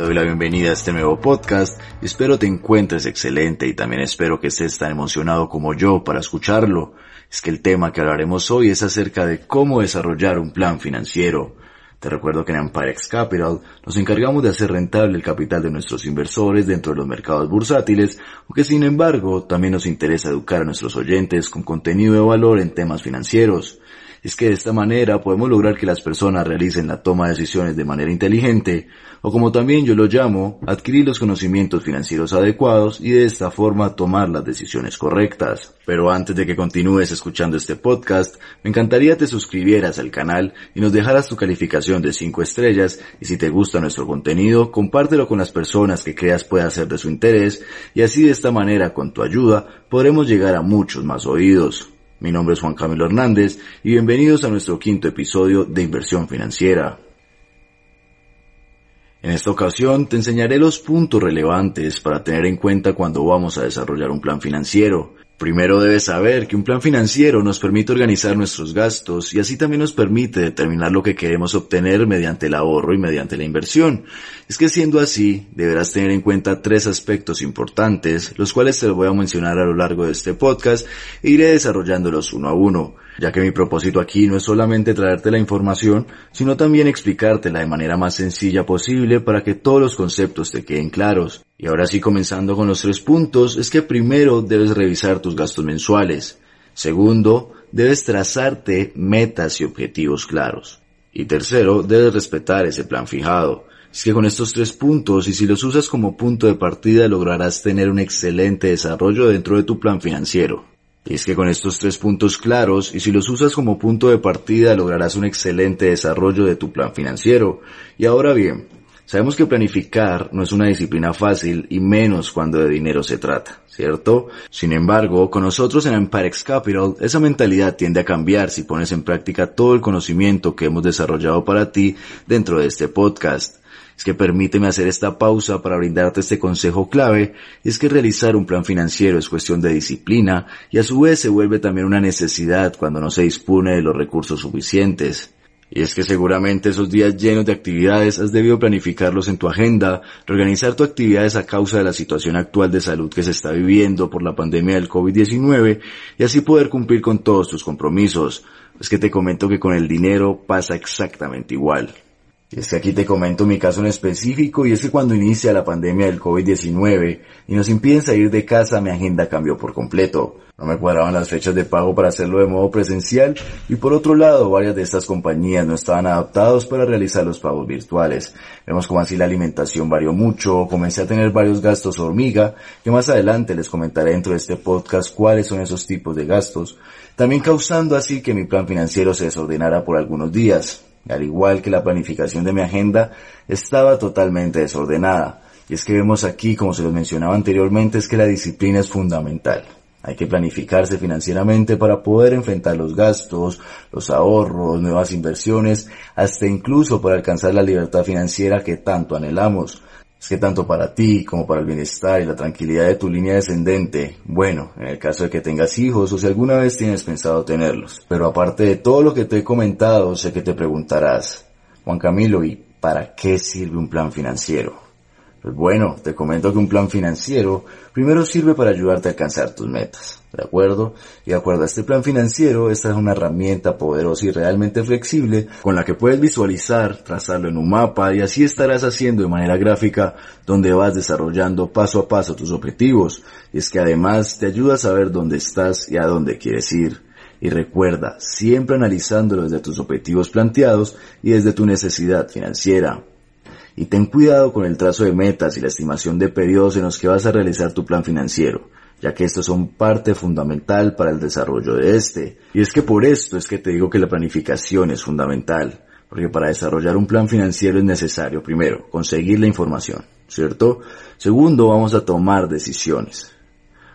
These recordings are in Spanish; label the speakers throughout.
Speaker 1: Te doy la bienvenida a este nuevo podcast espero te encuentres excelente y también espero que estés tan emocionado como yo para escucharlo. Es que el tema que hablaremos hoy es acerca de cómo desarrollar un plan financiero. Te recuerdo que en Empirex Capital nos encargamos de hacer rentable el capital de nuestros inversores dentro de los mercados bursátiles, aunque sin embargo también nos interesa educar a nuestros oyentes con contenido de valor en temas financieros es que de esta manera podemos lograr que las personas realicen la toma de decisiones de manera inteligente, o como también yo lo llamo, adquirir los conocimientos financieros adecuados y de esta forma tomar las decisiones correctas. Pero antes de que continúes escuchando este podcast, me encantaría te suscribieras al canal y nos dejaras tu calificación de 5 estrellas y si te gusta nuestro contenido, compártelo con las personas que creas pueda ser de su interés y así de esta manera con tu ayuda podremos llegar a muchos más oídos. Mi nombre es Juan Camilo Hernández y bienvenidos a nuestro quinto episodio de Inversión Financiera. En esta ocasión te enseñaré los puntos relevantes para tener en cuenta cuando vamos a desarrollar un plan financiero, Primero debes saber que un plan financiero nos permite organizar nuestros gastos y así también nos permite determinar lo que queremos obtener mediante el ahorro y mediante la inversión. Es que siendo así, deberás tener en cuenta tres aspectos importantes, los cuales te voy a mencionar a lo largo de este podcast e iré desarrollándolos uno a uno ya que mi propósito aquí no es solamente traerte la información, sino también explicártela de manera más sencilla posible para que todos los conceptos te queden claros. Y ahora sí comenzando con los tres puntos, es que primero debes revisar tus gastos mensuales. Segundo, debes trazarte metas y objetivos claros. Y tercero, debes respetar ese plan fijado. Es que con estos tres puntos, y si los usas como punto de partida, lograrás tener un excelente desarrollo dentro de tu plan financiero. Y es que con estos tres puntos claros, y si los usas como punto de partida, lograrás un excelente desarrollo de tu plan financiero. Y ahora bien, sabemos que planificar no es una disciplina fácil y menos cuando de dinero se trata, ¿cierto? Sin embargo, con nosotros en Empirex Capital, esa mentalidad tiende a cambiar si pones en práctica todo el conocimiento que hemos desarrollado para ti dentro de este podcast es que permíteme hacer esta pausa para brindarte este consejo clave, es que realizar un plan financiero es cuestión de disciplina y a su vez se vuelve también una necesidad cuando no se dispone de los recursos suficientes. Y es que seguramente esos días llenos de actividades has debido planificarlos en tu agenda, reorganizar tus actividades a causa de la situación actual de salud que se está viviendo por la pandemia del COVID-19 y así poder cumplir con todos tus compromisos. Es que te comento que con el dinero pasa exactamente igual. Y es que aquí te comento mi caso en específico y es que cuando inicia la pandemia del COVID-19 y nos impiden salir de casa mi agenda cambió por completo. No me cuadraban las fechas de pago para hacerlo de modo presencial y por otro lado varias de estas compañías no estaban adaptados para realizar los pagos virtuales. Vemos como así la alimentación varió mucho, comencé a tener varios gastos hormiga que más adelante les comentaré dentro de este podcast cuáles son esos tipos de gastos, también causando así que mi plan financiero se desordenara por algunos días al igual que la planificación de mi agenda, estaba totalmente desordenada. Y es que vemos aquí, como se lo mencionaba anteriormente, es que la disciplina es fundamental. Hay que planificarse financieramente para poder enfrentar los gastos, los ahorros, nuevas inversiones, hasta incluso para alcanzar la libertad financiera que tanto anhelamos. Es que tanto para ti como para el bienestar y la tranquilidad de tu línea descendente, bueno, en el caso de que tengas hijos o si alguna vez tienes pensado tenerlos. Pero aparte de todo lo que te he comentado, sé que te preguntarás, Juan Camilo, ¿y para qué sirve un plan financiero? Pues bueno, te comento que un plan financiero primero sirve para ayudarte a alcanzar tus metas, ¿de acuerdo? Y de acuerdo a este plan financiero, esta es una herramienta poderosa y realmente flexible con la que puedes visualizar, trazarlo en un mapa y así estarás haciendo de manera gráfica donde vas desarrollando paso a paso tus objetivos. Y es que además te ayuda a saber dónde estás y a dónde quieres ir. Y recuerda, siempre analizándolo desde tus objetivos planteados y desde tu necesidad financiera y ten cuidado con el trazo de metas y la estimación de periodos en los que vas a realizar tu plan financiero, ya que estos son parte fundamental para el desarrollo de este. Y es que por esto es que te digo que la planificación es fundamental, porque para desarrollar un plan financiero es necesario, primero, conseguir la información, ¿cierto? Segundo, vamos a tomar decisiones.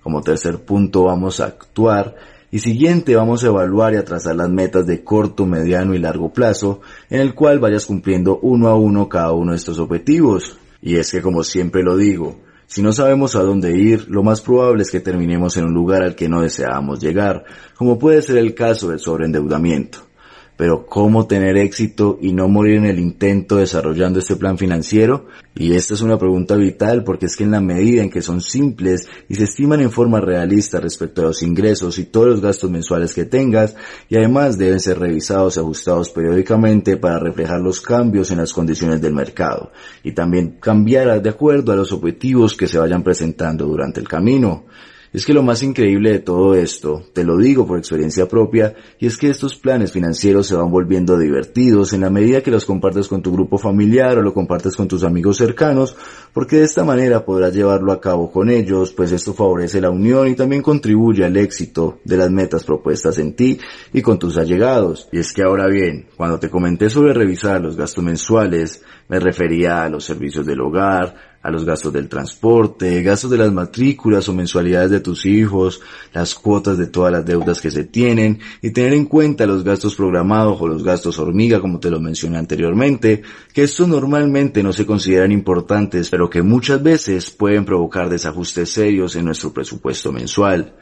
Speaker 1: Como tercer punto, vamos a actuar y siguiente vamos a evaluar y a trazar las metas de corto, mediano y largo plazo, en el cual vayas cumpliendo uno a uno cada uno de estos objetivos. Y es que como siempre lo digo, si no sabemos a dónde ir, lo más probable es que terminemos en un lugar al que no deseamos llegar, como puede ser el caso del sobreendeudamiento. Pero ¿cómo tener éxito y no morir en el intento desarrollando este plan financiero? Y esta es una pregunta vital porque es que en la medida en que son simples y se estiman en forma realista respecto a los ingresos y todos los gastos mensuales que tengas, y además deben ser revisados y ajustados periódicamente para reflejar los cambios en las condiciones del mercado y también cambiar de acuerdo a los objetivos que se vayan presentando durante el camino. Es que lo más increíble de todo esto, te lo digo por experiencia propia, y es que estos planes financieros se van volviendo divertidos en la medida que los compartes con tu grupo familiar o lo compartes con tus amigos cercanos, porque de esta manera podrás llevarlo a cabo con ellos, pues esto favorece la unión y también contribuye al éxito de las metas propuestas en ti y con tus allegados. Y es que ahora bien, cuando te comenté sobre revisar los gastos mensuales, me refería a los servicios del hogar, a los gastos del transporte, gastos de las matrículas o mensualidades de tus hijos, las cuotas de todas las deudas que se tienen y tener en cuenta los gastos programados o los gastos hormiga como te lo mencioné anteriormente, que estos normalmente no se consideran importantes pero que muchas veces pueden provocar desajustes serios en nuestro presupuesto mensual.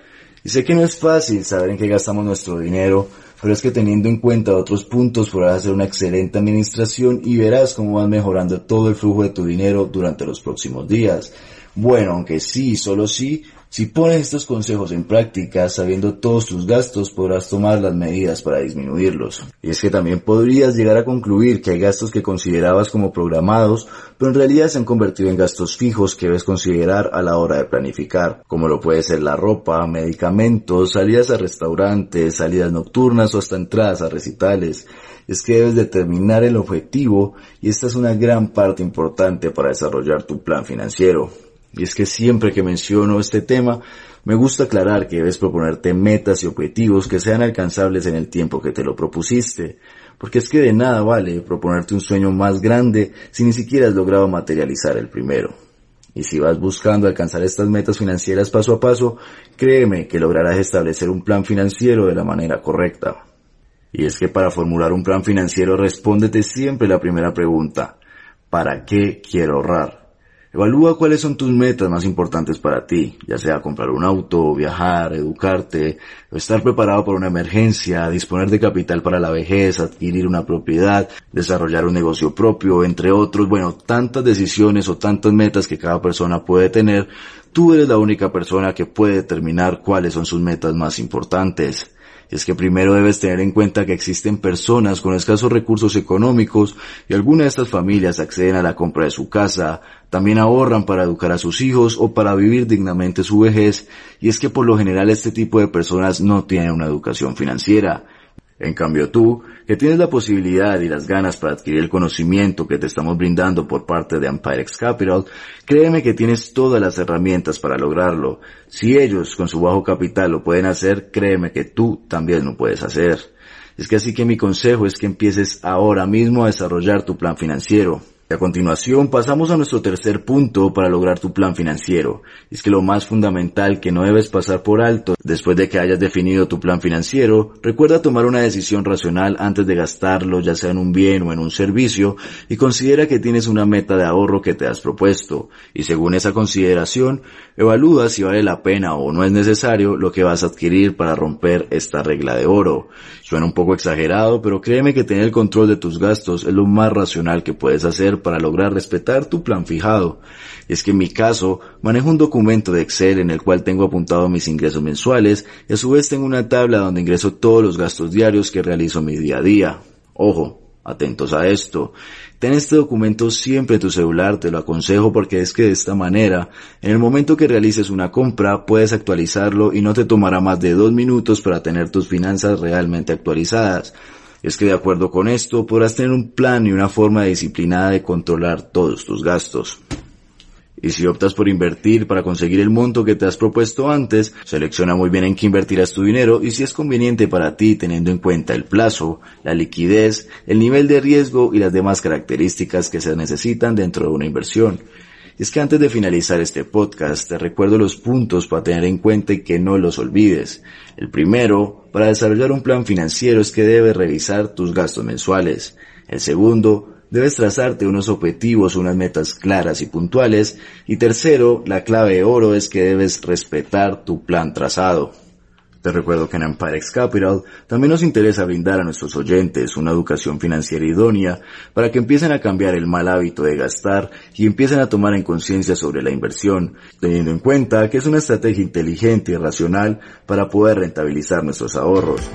Speaker 1: Y sé que no es fácil saber en qué gastamos nuestro dinero, pero es que teniendo en cuenta otros puntos podrás hacer una excelente administración y verás cómo vas mejorando todo el flujo de tu dinero durante los próximos días. Bueno, aunque sí, solo sí, si pones estos consejos en práctica, sabiendo todos tus gastos, podrás tomar las medidas para disminuirlos. Y es que también podrías llegar a concluir que hay gastos que considerabas como programados, pero en realidad se han convertido en gastos fijos que debes considerar a la hora de planificar, como lo puede ser la ropa, medicamentos, salidas a restaurantes, salidas nocturnas o hasta entradas a recitales. Es que debes determinar el objetivo y esta es una gran parte importante para desarrollar tu plan financiero. Y es que siempre que menciono este tema, me gusta aclarar que debes proponerte metas y objetivos que sean alcanzables en el tiempo que te lo propusiste, porque es que de nada vale proponerte un sueño más grande si ni siquiera has logrado materializar el primero. Y si vas buscando alcanzar estas metas financieras paso a paso, créeme que lograrás establecer un plan financiero de la manera correcta. Y es que para formular un plan financiero respóndete siempre la primera pregunta, ¿para qué quiero ahorrar? Evalúa cuáles son tus metas más importantes para ti, ya sea comprar un auto, viajar, educarte, estar preparado para una emergencia, disponer de capital para la vejez, adquirir una propiedad, desarrollar un negocio propio, entre otros, bueno, tantas decisiones o tantas metas que cada persona puede tener, tú eres la única persona que puede determinar cuáles son sus metas más importantes es que primero debes tener en cuenta que existen personas con escasos recursos económicos y algunas de estas familias acceden a la compra de su casa, también ahorran para educar a sus hijos o para vivir dignamente su vejez, y es que por lo general este tipo de personas no tienen una educación financiera. En cambio tú, que tienes la posibilidad y las ganas para adquirir el conocimiento que te estamos brindando por parte de Empirex Capital, créeme que tienes todas las herramientas para lograrlo. Si ellos con su bajo capital lo pueden hacer, créeme que tú también lo puedes hacer. Es que así que mi consejo es que empieces ahora mismo a desarrollar tu plan financiero. Y a continuación pasamos a nuestro tercer punto para lograr tu plan financiero. Es que lo más fundamental que no debes pasar por alto después de que hayas definido tu plan financiero, recuerda tomar una decisión racional antes de gastarlo ya sea en un bien o en un servicio y considera que tienes una meta de ahorro que te has propuesto y según esa consideración evalúa si vale la pena o no es necesario lo que vas a adquirir para romper esta regla de oro. Suena un poco exagerado, pero créeme que tener el control de tus gastos es lo más racional que puedes hacer para lograr respetar tu plan fijado. Es que en mi caso manejo un documento de Excel en el cual tengo apuntado mis ingresos mensuales y a su vez tengo una tabla donde ingreso todos los gastos diarios que realizo mi día a día. Ojo, atentos a esto. Ten este documento siempre en tu celular, te lo aconsejo porque es que de esta manera, en el momento que realices una compra, puedes actualizarlo y no te tomará más de dos minutos para tener tus finanzas realmente actualizadas es que de acuerdo con esto podrás tener un plan y una forma disciplinada de controlar todos tus gastos. Y si optas por invertir para conseguir el monto que te has propuesto antes, selecciona muy bien en qué invertirás tu dinero y si es conveniente para ti teniendo en cuenta el plazo, la liquidez, el nivel de riesgo y las demás características que se necesitan dentro de una inversión es que antes de finalizar este podcast te recuerdo los puntos para tener en cuenta y que no los olvides. El primero, para desarrollar un plan financiero es que debes revisar tus gastos mensuales. El segundo, debes trazarte unos objetivos, unas metas claras y puntuales. Y tercero, la clave de oro es que debes respetar tu plan trazado. Te recuerdo que en Empirex Capital también nos interesa brindar a nuestros oyentes una educación financiera idónea para que empiecen a cambiar el mal hábito de gastar y empiecen a tomar en conciencia sobre la inversión, teniendo en cuenta que es una estrategia inteligente y racional para poder rentabilizar nuestros ahorros.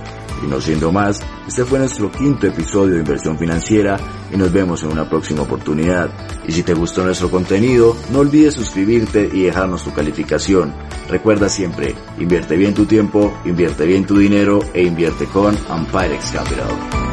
Speaker 1: Y no siendo más, este fue nuestro quinto episodio de Inversión Financiera y nos vemos en una próxima oportunidad. Y si te gustó nuestro contenido, no olvides suscribirte y dejarnos tu calificación. Recuerda siempre, invierte bien tu tiempo, invierte bien tu dinero e invierte con Ampirex Capital.